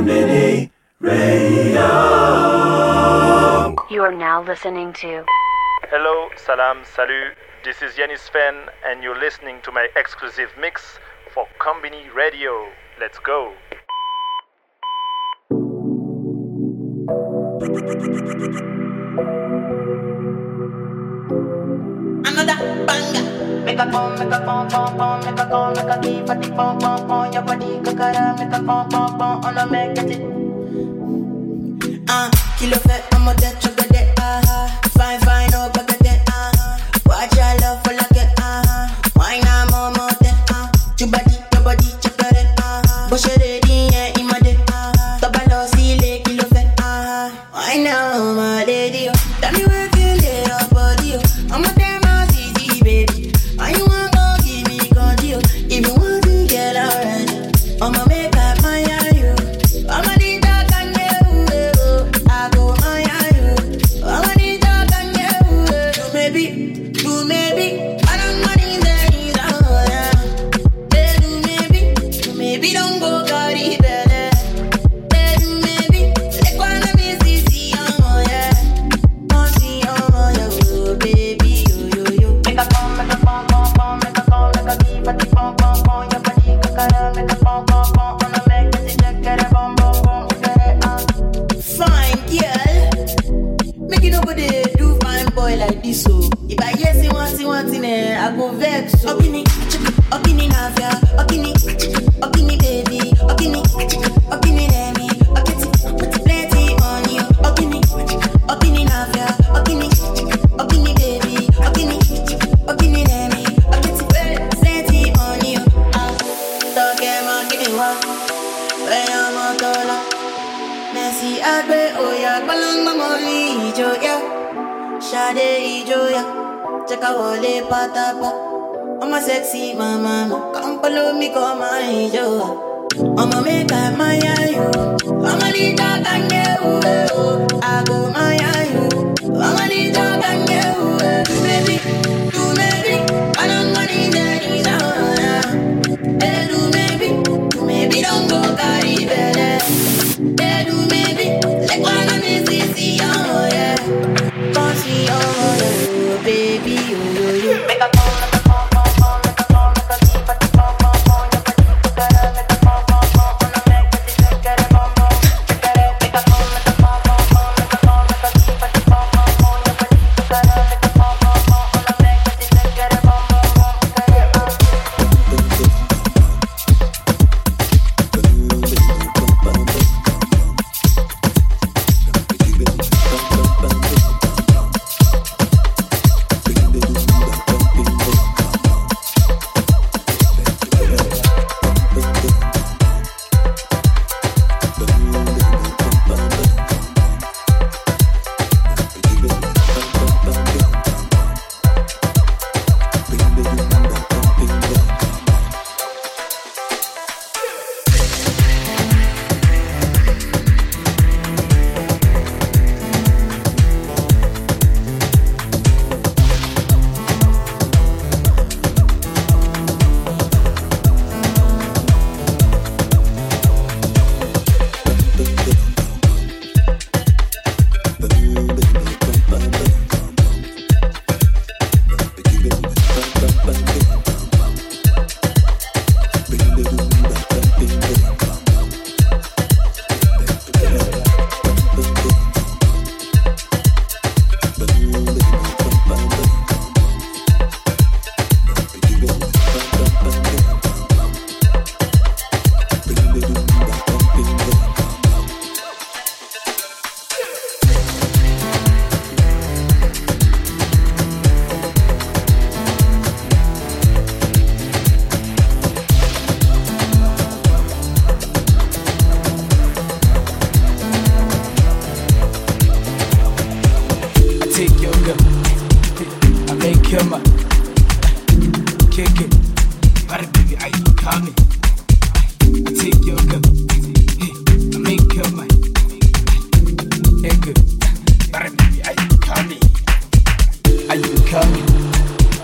Mini Radio. You are now listening to. Hello, salam, salut. This is Yanis Phen, and you're listening to my exclusive mix for Konbini Radio. Let's go. Another banger. Make a bomb, make a bomb, bomb, bomb, make a bone, make a key, fatty bomb, bomb. bone, your body, kakara, make a bomb, bomb, bomb, on a make it. Ah, uh, kilo fait, I'm a dead. so. If I hear say one thing, one thing, eh, I go vex. So. Up in it, up in it, up baby, up in it, up. Friday joya. Chaka wole patapa I'm a sexy mama Come follow me come and enjoy I'm a make my yo. I'm a leader and you I go my your mother, baby. Oh.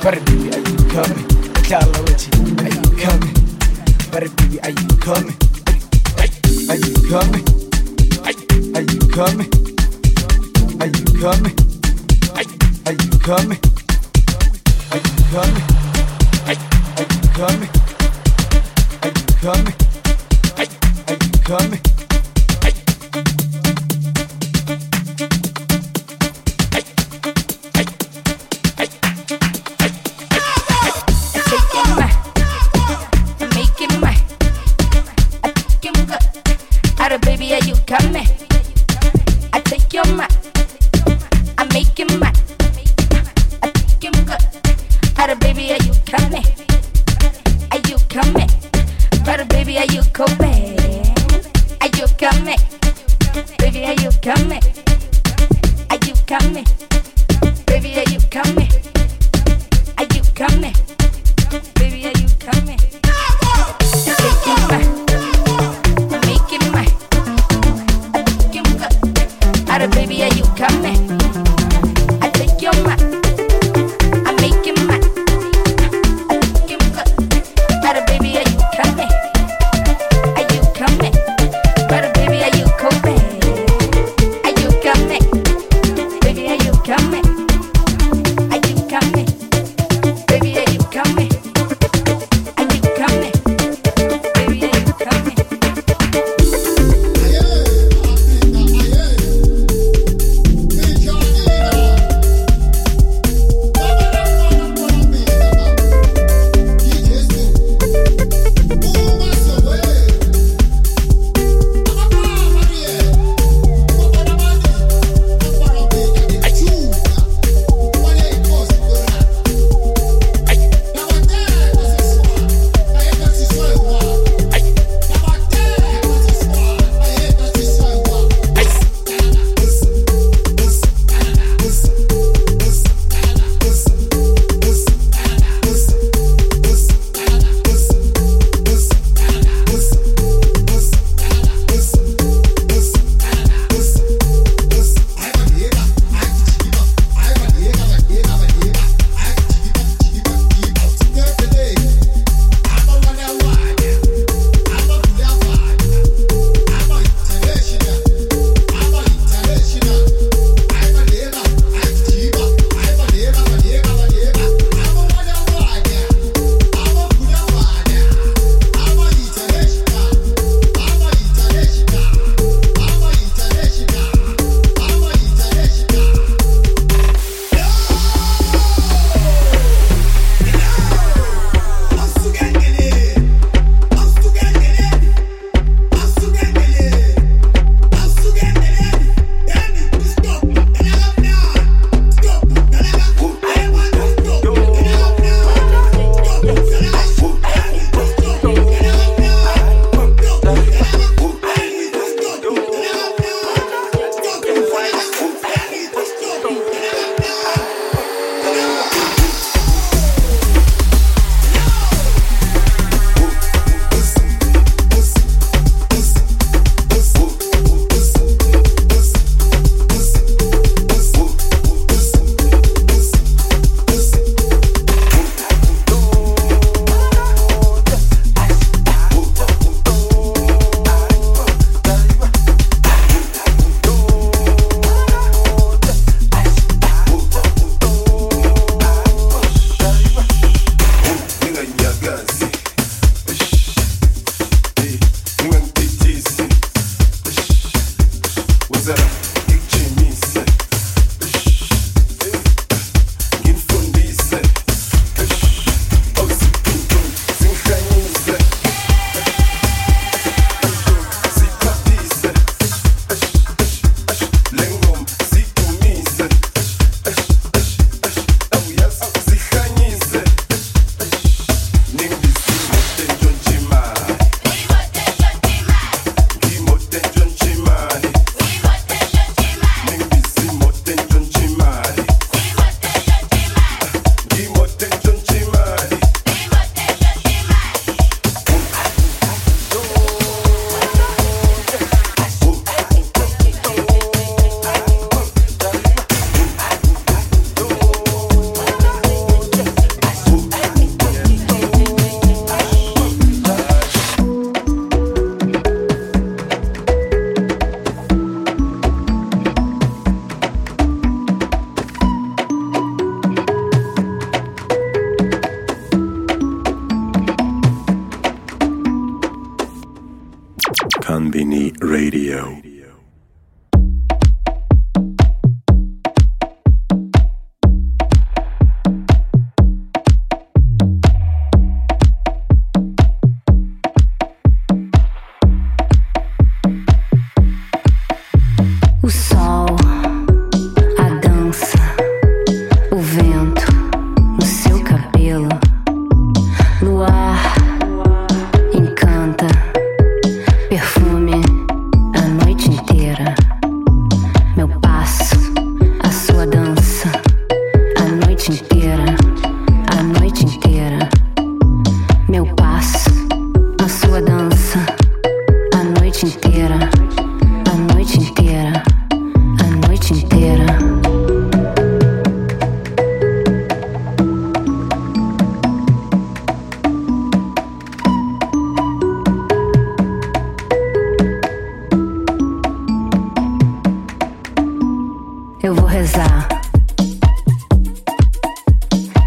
But baby, are you coming? Dollar with you, are you coming? But baby, are you coming? Are you coming? Are you coming? Are you coming? Are you coming? Are you coming? Are you coming? Are you coming? Are you coming?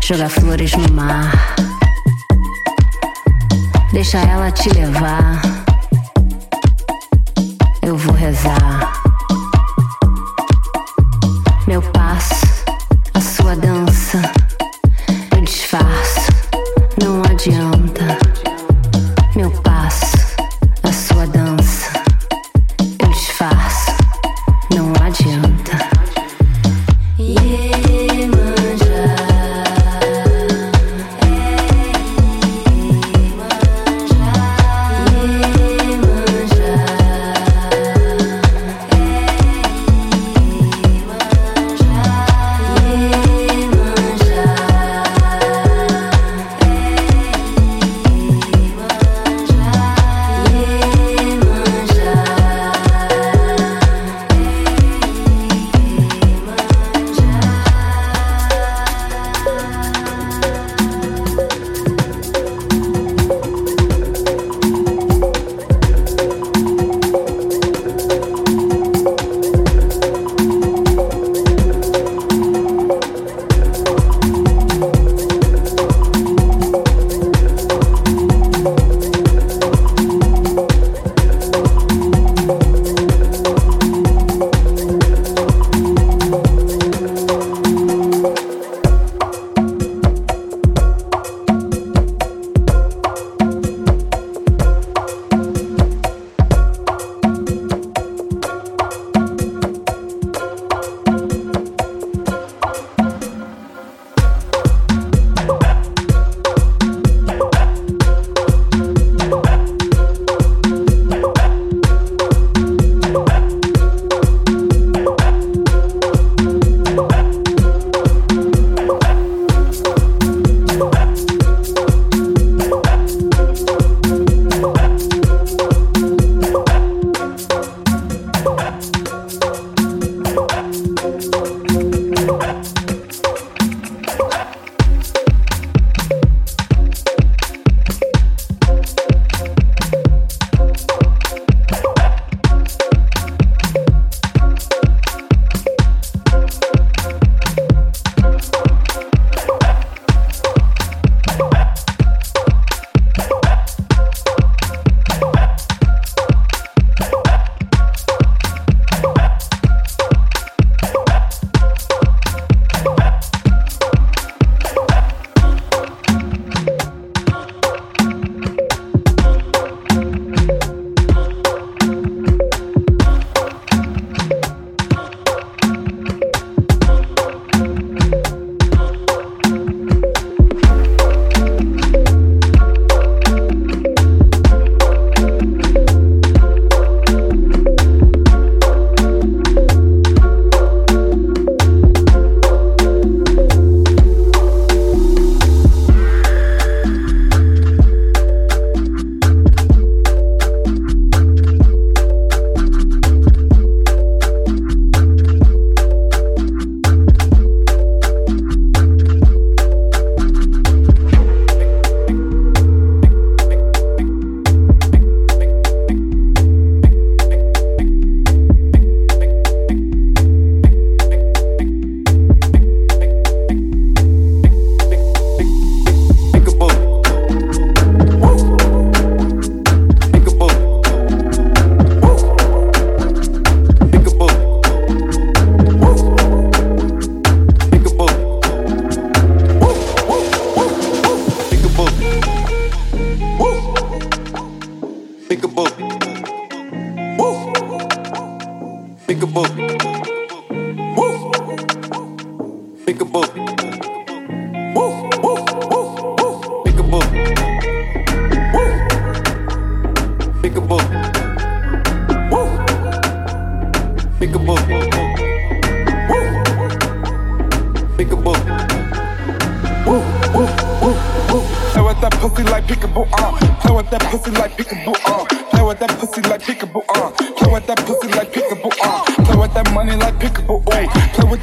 joga flores no mar. Deixa ela te levar. Eu vou rezar.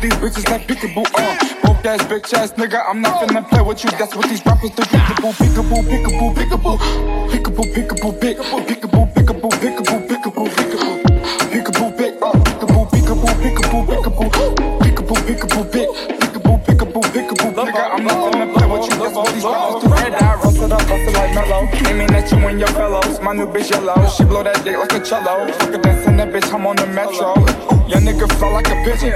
Uh. nigga, I'm not finna play with you. That's what these rappers do. Pickaboo, pickaboo, pickaboo, pickaboo, pickaboo, pickaboo, pick, pickaboo, pickaboo, pickaboo, you and your fellows. My new bitch yellow. She blow that dick like a cello. Fuck a dance in that bitch, I'm on the metro. Young nigga fly like a pigeon.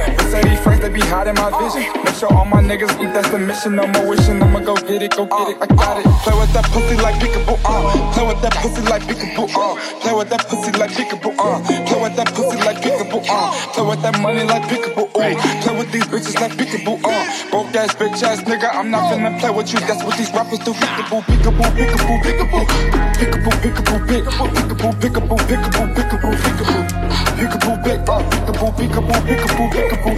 These friends, they be hiding my vision. Make sure all my niggas eat, that's the mission. No more wishing, I'ma go get it, go get it, I got it. Play with that pussy like peekaboo, uh. Play with that pussy like peekaboo, uh. Play with that pussy like peekaboo, uh. Play with that pussy like peekaboo, uh. Play with that money like peekaboo, uh. Play with these bitches like peekaboo, uh. Broke ass bitch ass nigga, I'm not finna play with you. That's what these rappers do. Peekaboo, peekaboo, peekaboo, peekaboo. Peekaboo, peekaboo, peekaboo, peekaboo, peekaboo, peekaboo, peekaboo, peekaboo. Peekaboo, big, peekaboo, peekaboo, peekaboo, peekaboo,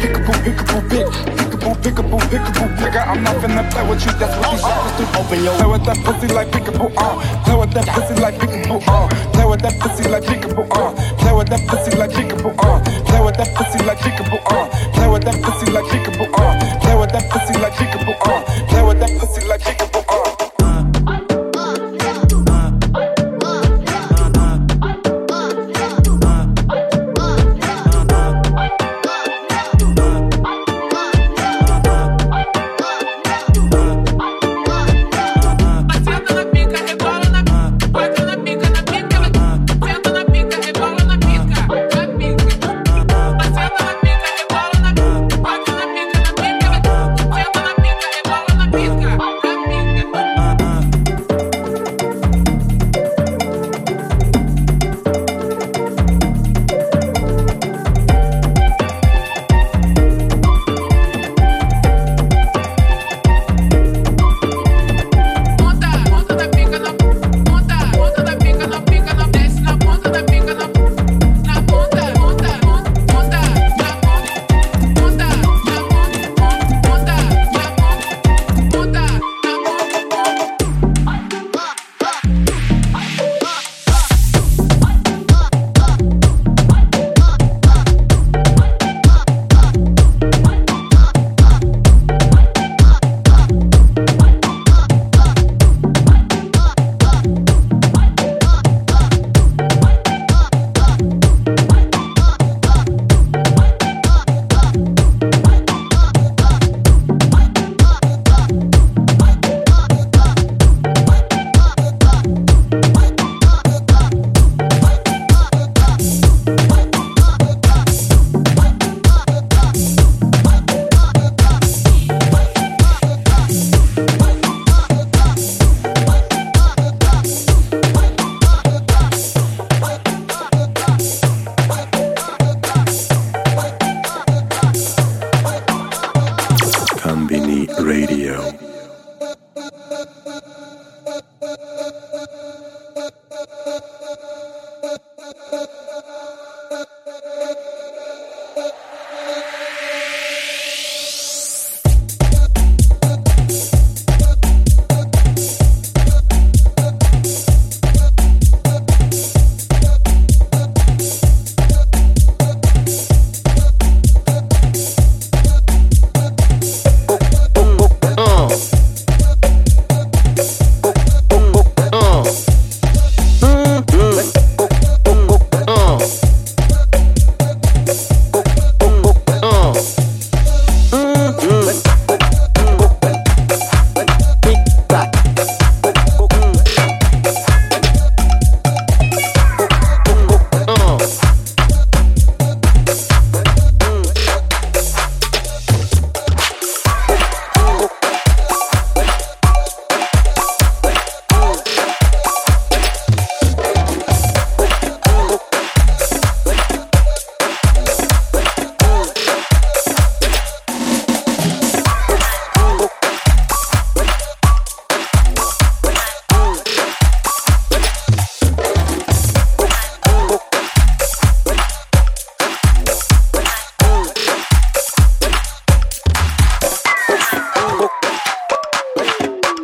peekaboo, peekaboo, big, peekaboo, peekaboo, peekaboo, nigga. I'm not finna play with you. That's what these rappers do. Open your play with that pussy like peekaboo, uh. Play with that pussy like peekaboo, uh. Play with that pussy like peekaboo, uh. Play with that pussy like peekaboo, uh. Play with that pussy like peekaboo, uh. Play with that pussy like peekaboo, uh. Play with that pussy like peekaboo, uh. Play with that pussy like peekaboo,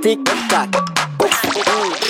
Tic tac.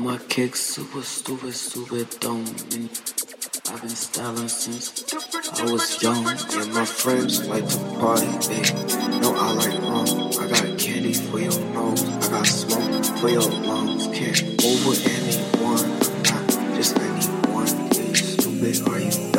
my kicks super stupid, stupid dumb. And I've been styling since I was young. And my friends like to party, babe. No, I like rum. I got candy for your nose. I got smoke for your lungs. Can't over anyone. I'm not just anyone. Yeah, you stupid, are you?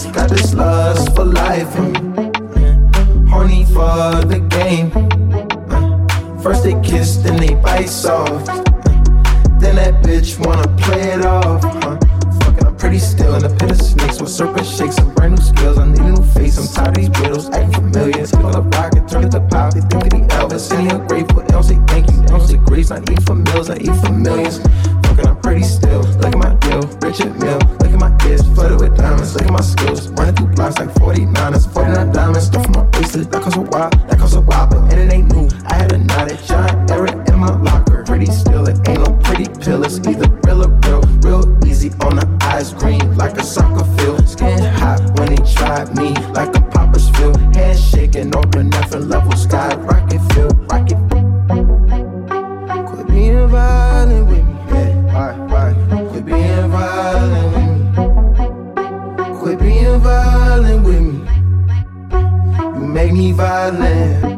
streets, got this lust for life. honey Horny for the game. Uh, first they kiss, then they bite soft. Uh, then that bitch wanna play it off. Huh? Fucking, I'm pretty still in the pit of snakes with serpent shakes. Some brand new skills, I need a new face. I'm tired of these riddles, acting familiar. Take all the rock and turn it to pop. They think of the Elvis, and they ungrateful. They don't say thank you, they don't say grace. I eat for meals, I eat for millions and I'm pretty still. Look at my deal, Richard Mille. Look at my kids, flooded with diamonds. Look at my skills, running through blocks like 49ers, 49 diamonds. Stuff from my bracelet, that costs a while, that costs a while, but and it ain't new. I had a knot at John Eric in my locker. Pretty still, it ain't no pretty pill. It's either real or real, real easy on the eyes, green like a soccer field. Skin hot when they tried me, like a popper's field. Hands shaking, open nothing levels. Make me violent.